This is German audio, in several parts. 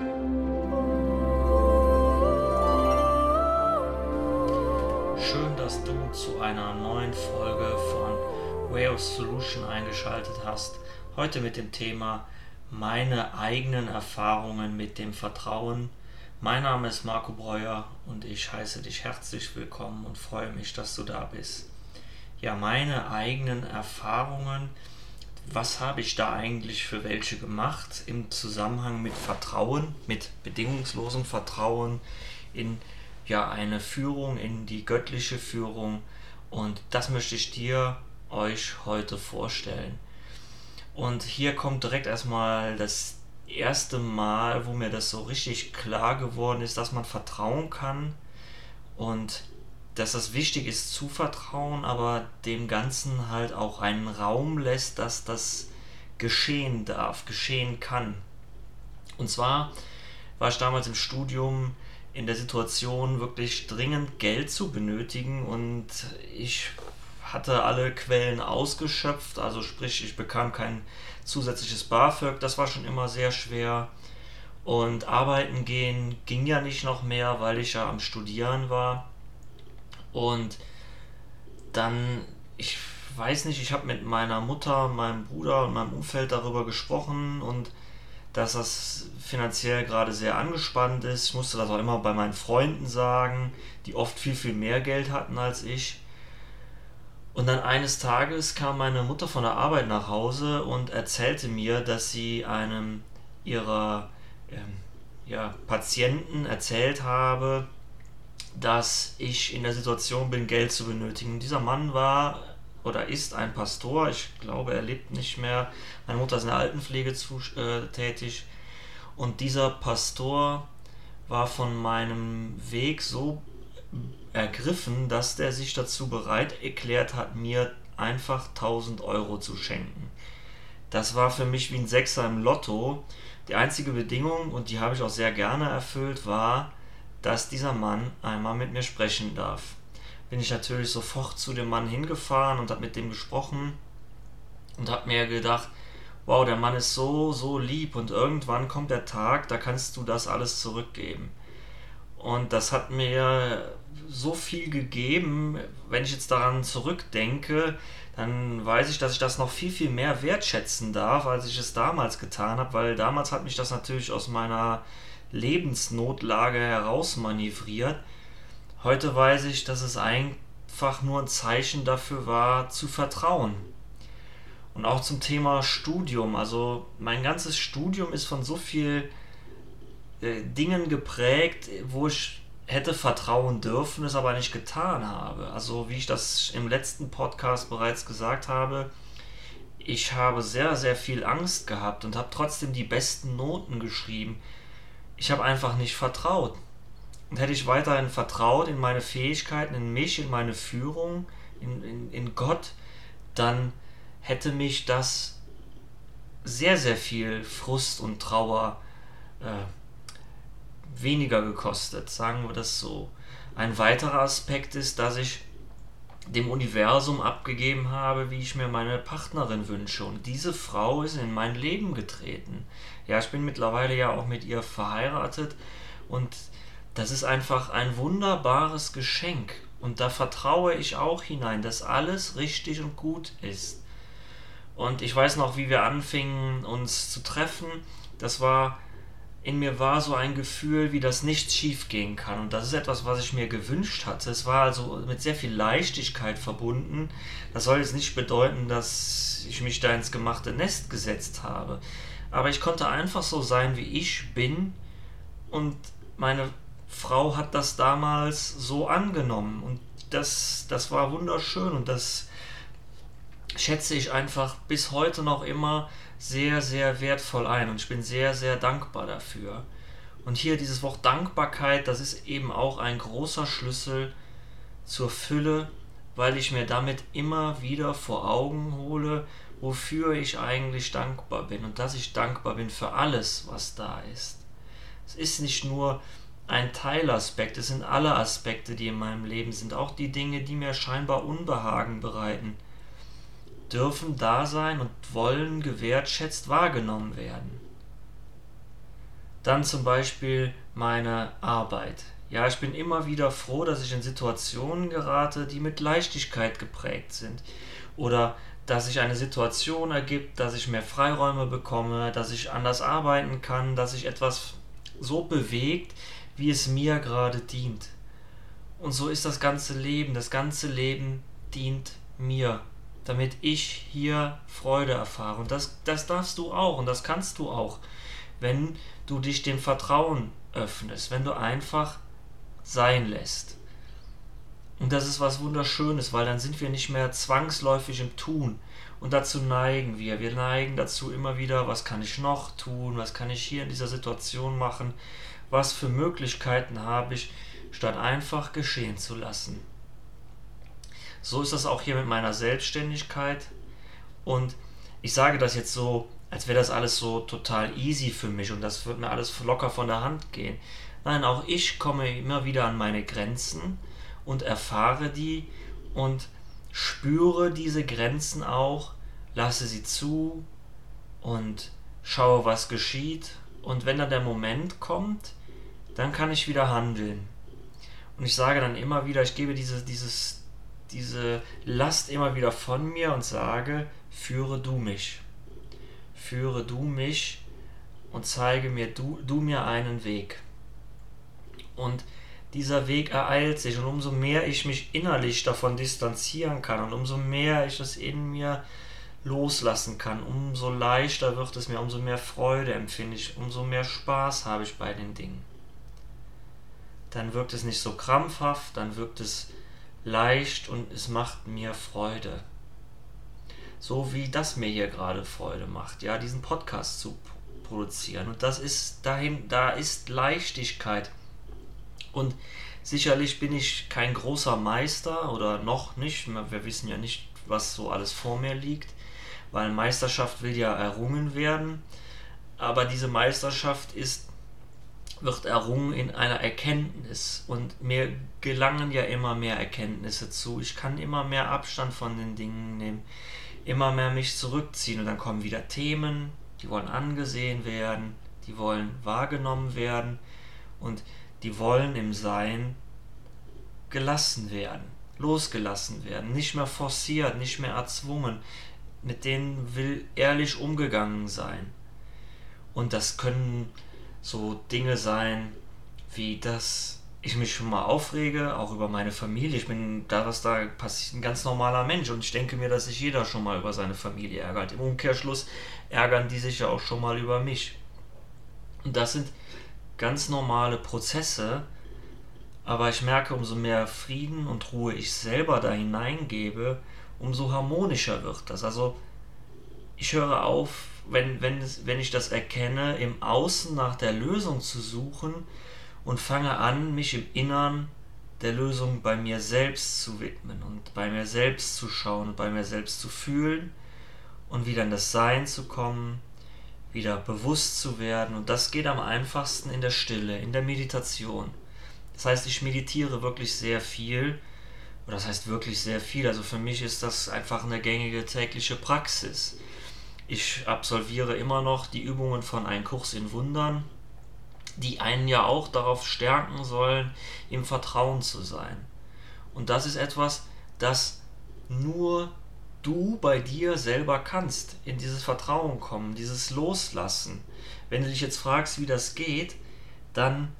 Schön, dass du zu einer neuen Folge von Way of Solution eingeschaltet hast. Heute mit dem Thema meine eigenen Erfahrungen mit dem Vertrauen. Mein Name ist Marco Breuer und ich heiße dich herzlich willkommen und freue mich, dass du da bist. Ja, meine eigenen Erfahrungen was habe ich da eigentlich für welche gemacht im Zusammenhang mit Vertrauen, mit bedingungslosem Vertrauen in ja eine Führung, in die göttliche Führung und das möchte ich dir euch heute vorstellen. Und hier kommt direkt erstmal das erste Mal, wo mir das so richtig klar geworden ist, dass man vertrauen kann und dass es wichtig ist zu vertrauen, aber dem Ganzen halt auch einen Raum lässt, dass das geschehen darf, geschehen kann. Und zwar war ich damals im Studium in der Situation, wirklich dringend Geld zu benötigen und ich hatte alle Quellen ausgeschöpft, also sprich, ich bekam kein zusätzliches BAföG, das war schon immer sehr schwer. Und arbeiten gehen ging ja nicht noch mehr, weil ich ja am Studieren war. Und dann, ich weiß nicht, ich habe mit meiner Mutter, meinem Bruder und meinem Umfeld darüber gesprochen und dass das finanziell gerade sehr angespannt ist. Ich musste das auch immer bei meinen Freunden sagen, die oft viel, viel mehr Geld hatten als ich. Und dann eines Tages kam meine Mutter von der Arbeit nach Hause und erzählte mir, dass sie einem ihrer ähm, ja, Patienten erzählt habe, dass ich in der Situation bin, Geld zu benötigen. Dieser Mann war oder ist ein Pastor. Ich glaube, er lebt nicht mehr. Meine Mutter ist in der Altenpflege zu, äh, tätig. Und dieser Pastor war von meinem Weg so ergriffen, dass der sich dazu bereit erklärt hat, mir einfach 1000 Euro zu schenken. Das war für mich wie ein Sechser im Lotto. Die einzige Bedingung, und die habe ich auch sehr gerne erfüllt, war, dass dieser Mann einmal mit mir sprechen darf. Bin ich natürlich sofort zu dem Mann hingefahren und habe mit dem gesprochen und habe mir gedacht, wow, der Mann ist so, so lieb und irgendwann kommt der Tag, da kannst du das alles zurückgeben. Und das hat mir so viel gegeben, wenn ich jetzt daran zurückdenke, dann weiß ich, dass ich das noch viel, viel mehr wertschätzen darf, als ich es damals getan habe, weil damals hat mich das natürlich aus meiner Lebensnotlage herausmanövriert. Heute weiß ich, dass es einfach nur ein Zeichen dafür war, zu vertrauen. Und auch zum Thema Studium. Also mein ganzes Studium ist von so viel äh, Dingen geprägt, wo ich hätte vertrauen dürfen, es aber nicht getan habe. Also wie ich das im letzten Podcast bereits gesagt habe, ich habe sehr, sehr viel Angst gehabt und habe trotzdem die besten Noten geschrieben ich habe einfach nicht vertraut. Und hätte ich weiterhin vertraut in meine Fähigkeiten, in mich, in meine Führung, in, in, in Gott, dann hätte mich das sehr, sehr viel Frust und Trauer äh, weniger gekostet, sagen wir das so. Ein weiterer Aspekt ist, dass ich dem Universum abgegeben habe, wie ich mir meine Partnerin wünsche. Und diese Frau ist in mein Leben getreten. Ja, ich bin mittlerweile ja auch mit ihr verheiratet und das ist einfach ein wunderbares Geschenk. Und da vertraue ich auch hinein, dass alles richtig und gut ist. Und ich weiß noch, wie wir anfingen, uns zu treffen. Das war in mir war so ein Gefühl, wie das nichts schief gehen kann. Und das ist etwas, was ich mir gewünscht hatte. Es war also mit sehr viel Leichtigkeit verbunden. Das soll jetzt nicht bedeuten, dass ich mich da ins gemachte Nest gesetzt habe. Aber ich konnte einfach so sein, wie ich bin. Und meine Frau hat das damals so angenommen. Und das, das war wunderschön. Und das schätze ich einfach bis heute noch immer sehr, sehr wertvoll ein und ich bin sehr, sehr dankbar dafür. Und hier dieses Wort Dankbarkeit, das ist eben auch ein großer Schlüssel zur Fülle, weil ich mir damit immer wieder vor Augen hole, wofür ich eigentlich dankbar bin und dass ich dankbar bin für alles, was da ist. Es ist nicht nur ein Teilaspekt, es sind alle Aspekte, die in meinem Leben sind, auch die Dinge, die mir scheinbar Unbehagen bereiten dürfen da sein und wollen gewertschätzt wahrgenommen werden. Dann zum Beispiel meine Arbeit. Ja, ich bin immer wieder froh, dass ich in Situationen gerate, die mit Leichtigkeit geprägt sind. Oder dass sich eine Situation ergibt, dass ich mehr Freiräume bekomme, dass ich anders arbeiten kann, dass sich etwas so bewegt, wie es mir gerade dient. Und so ist das ganze Leben. Das ganze Leben dient mir, damit ich hier Freude erfahre. Und das, das darfst du auch und das kannst du auch, wenn du dich dem Vertrauen öffnest, wenn du einfach sein lässt. Und das ist was Wunderschönes, weil dann sind wir nicht mehr zwangsläufig im Tun. Und dazu neigen wir. Wir neigen dazu immer wieder, was kann ich noch tun, was kann ich hier in dieser Situation machen, was für Möglichkeiten habe ich, statt einfach geschehen zu lassen. So ist das auch hier mit meiner Selbstständigkeit. Und ich sage das jetzt so, als wäre das alles so total easy für mich und das wird mir alles locker von der Hand gehen. Nein, auch ich komme immer wieder an meine Grenzen und erfahre die und spüre diese Grenzen auch, lasse sie zu und schaue, was geschieht. Und wenn dann der Moment kommt, dann kann ich wieder handeln. Und ich sage dann immer wieder, ich gebe diese, dieses, diese Last immer wieder von mir und sage, führe du mich. Führe du mich und zeige mir du, du mir einen Weg. Und dieser Weg ereilt sich und umso mehr ich mich innerlich davon distanzieren kann und umso mehr ich es in mir loslassen kann, umso leichter wird es mir, umso mehr Freude empfinde ich, umso mehr Spaß habe ich bei den Dingen. Dann wirkt es nicht so krampfhaft, dann wirkt es leicht und es macht mir Freude. So wie das mir hier gerade Freude macht, ja, diesen Podcast zu produzieren. Und das ist dahin, da ist Leichtigkeit und sicherlich bin ich kein großer Meister oder noch nicht. Wir wissen ja nicht, was so alles vor mir liegt, weil Meisterschaft will ja errungen werden. Aber diese Meisterschaft ist, wird errungen in einer Erkenntnis. Und mir gelangen ja immer mehr Erkenntnisse zu. Ich kann immer mehr Abstand von den Dingen nehmen, immer mehr mich zurückziehen. Und dann kommen wieder Themen, die wollen angesehen werden, die wollen wahrgenommen werden. Und die wollen im Sein gelassen werden, losgelassen werden, nicht mehr forciert, nicht mehr erzwungen, mit denen will ehrlich umgegangen sein. Und das können so Dinge sein, wie dass ich mich schon mal aufrege, auch über meine Familie. Ich bin da, was da passiert, ein ganz normaler Mensch und ich denke mir, dass sich jeder schon mal über seine Familie ärgert. Im Umkehrschluss ärgern die sich ja auch schon mal über mich. Und das sind ganz normale Prozesse, aber ich merke, umso mehr Frieden und Ruhe ich selber da hineingebe, umso harmonischer wird das. Also ich höre auf, wenn, wenn, wenn ich das erkenne, im Außen nach der Lösung zu suchen und fange an, mich im Innern der Lösung bei mir selbst zu widmen und bei mir selbst zu schauen und bei mir selbst zu fühlen und wieder in das Sein zu kommen wieder bewusst zu werden. Und das geht am einfachsten in der Stille, in der Meditation. Das heißt, ich meditiere wirklich sehr viel. Oder das heißt wirklich sehr viel. Also für mich ist das einfach eine gängige tägliche Praxis. Ich absolviere immer noch die Übungen von Ein Kurs in Wundern, die einen ja auch darauf stärken sollen, im Vertrauen zu sein. Und das ist etwas, das nur du bei dir selber kannst, in dieses Vertrauen kommen, dieses Loslassen. Wenn du dich jetzt fragst, wie das geht, dann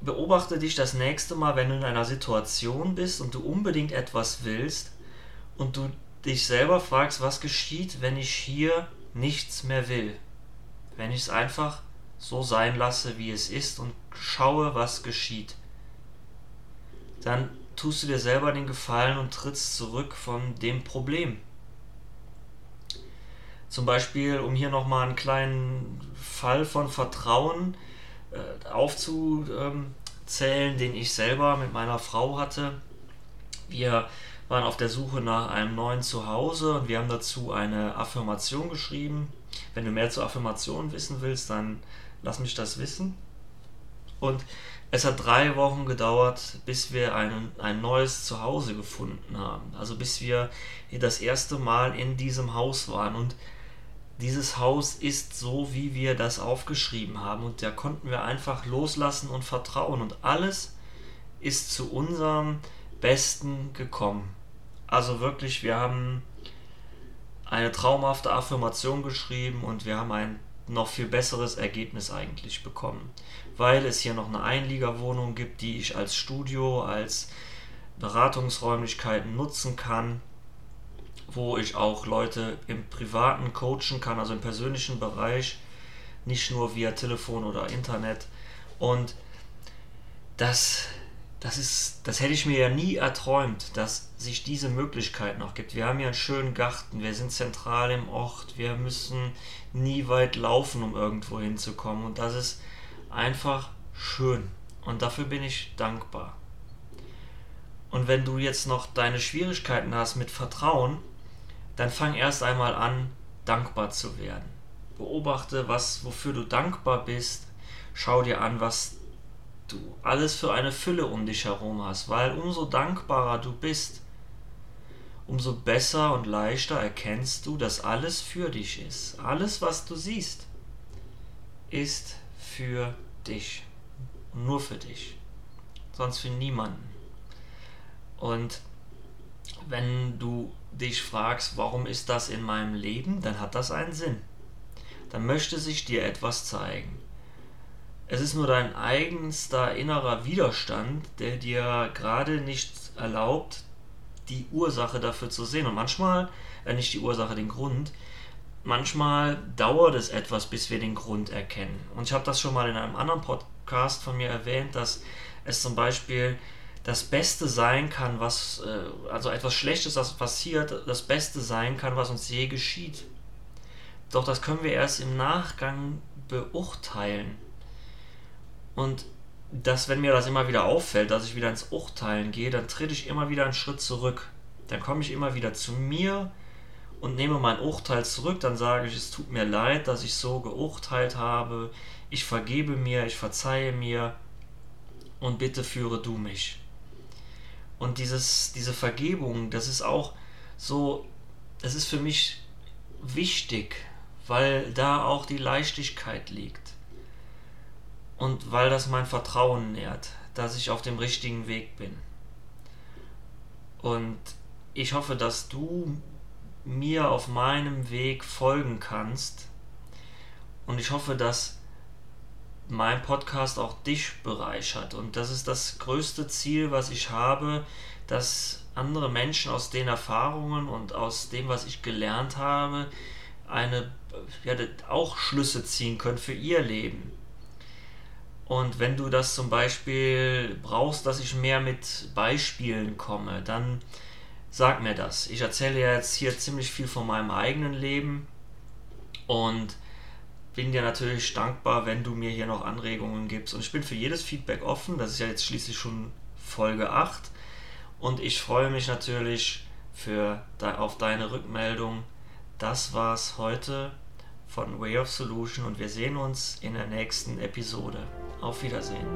beobachte dich das nächste Mal, wenn du in einer Situation bist und du unbedingt etwas willst und du dich selber fragst, was geschieht, wenn ich hier nichts mehr will. Wenn ich es einfach so sein lasse, wie es ist und schaue, was geschieht. Dann tust du dir selber den Gefallen und trittst zurück von dem Problem. Zum Beispiel, um hier nochmal einen kleinen Fall von Vertrauen äh, aufzuzählen, den ich selber mit meiner Frau hatte. Wir waren auf der Suche nach einem neuen Zuhause und wir haben dazu eine Affirmation geschrieben. Wenn du mehr zur Affirmation wissen willst, dann lass mich das wissen. Und es hat drei Wochen gedauert, bis wir ein, ein neues Zuhause gefunden haben. Also bis wir das erste Mal in diesem Haus waren. Und dieses Haus ist so, wie wir das aufgeschrieben haben. Und da konnten wir einfach loslassen und vertrauen. Und alles ist zu unserem Besten gekommen. Also wirklich, wir haben eine traumhafte Affirmation geschrieben und wir haben ein noch viel besseres Ergebnis eigentlich bekommen. Weil es hier noch eine Einliegerwohnung gibt, die ich als Studio, als Beratungsräumlichkeiten nutzen kann wo ich auch Leute im privaten coachen kann, also im persönlichen Bereich, nicht nur via Telefon oder Internet. Und das, das, ist, das hätte ich mir ja nie erträumt, dass sich diese Möglichkeit noch gibt. Wir haben hier einen schönen Garten, wir sind zentral im Ort, wir müssen nie weit laufen, um irgendwo hinzukommen. Und das ist einfach schön. Und dafür bin ich dankbar. Und wenn du jetzt noch deine Schwierigkeiten hast mit Vertrauen, dann fang erst einmal an, dankbar zu werden. Beobachte, was, wofür du dankbar bist. Schau dir an, was du alles für eine Fülle um dich herum hast, weil umso dankbarer du bist, umso besser und leichter erkennst du, dass alles für dich ist. Alles, was du siehst, ist für dich. Nur für dich. Sonst für niemanden. Und wenn du dich fragst, warum ist das in meinem Leben, dann hat das einen Sinn. Dann möchte sich dir etwas zeigen. Es ist nur dein eigenster innerer Widerstand, der dir gerade nicht erlaubt, die Ursache dafür zu sehen. Und manchmal, äh nicht die Ursache, den Grund, manchmal dauert es etwas, bis wir den Grund erkennen. Und ich habe das schon mal in einem anderen Podcast von mir erwähnt, dass es zum Beispiel das Beste sein kann, was, äh, also etwas Schlechtes, was passiert, das Beste sein kann, was uns je geschieht. Doch das können wir erst im Nachgang beurteilen. Und dass, wenn mir das immer wieder auffällt, dass ich wieder ins Urteilen gehe, dann trete ich immer wieder einen Schritt zurück. Dann komme ich immer wieder zu mir und nehme mein Urteil zurück. Dann sage ich, es tut mir leid, dass ich so geurteilt habe. Ich vergebe mir, ich verzeihe mir und bitte führe du mich. Und dieses, diese Vergebung, das ist auch so, das ist für mich wichtig, weil da auch die Leichtigkeit liegt. Und weil das mein Vertrauen nährt, dass ich auf dem richtigen Weg bin. Und ich hoffe, dass du mir auf meinem Weg folgen kannst. Und ich hoffe, dass mein Podcast auch dich bereichert. Und das ist das größte Ziel, was ich habe, dass andere Menschen aus den Erfahrungen und aus dem, was ich gelernt habe, eine ja, auch Schlüsse ziehen können für ihr Leben. Und wenn du das zum Beispiel brauchst, dass ich mehr mit Beispielen komme, dann sag mir das. Ich erzähle ja jetzt hier ziemlich viel von meinem eigenen Leben und bin dir natürlich dankbar, wenn du mir hier noch Anregungen gibst. Und ich bin für jedes Feedback offen. Das ist ja jetzt schließlich schon Folge 8. Und ich freue mich natürlich für, auf deine Rückmeldung. Das war's heute von Way of Solution und wir sehen uns in der nächsten Episode. Auf Wiedersehen.